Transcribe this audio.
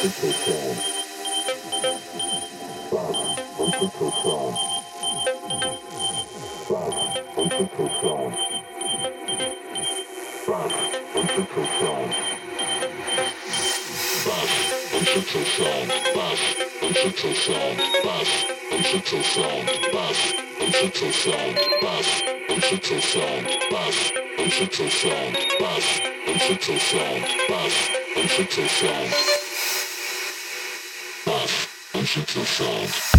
Bass, and sound.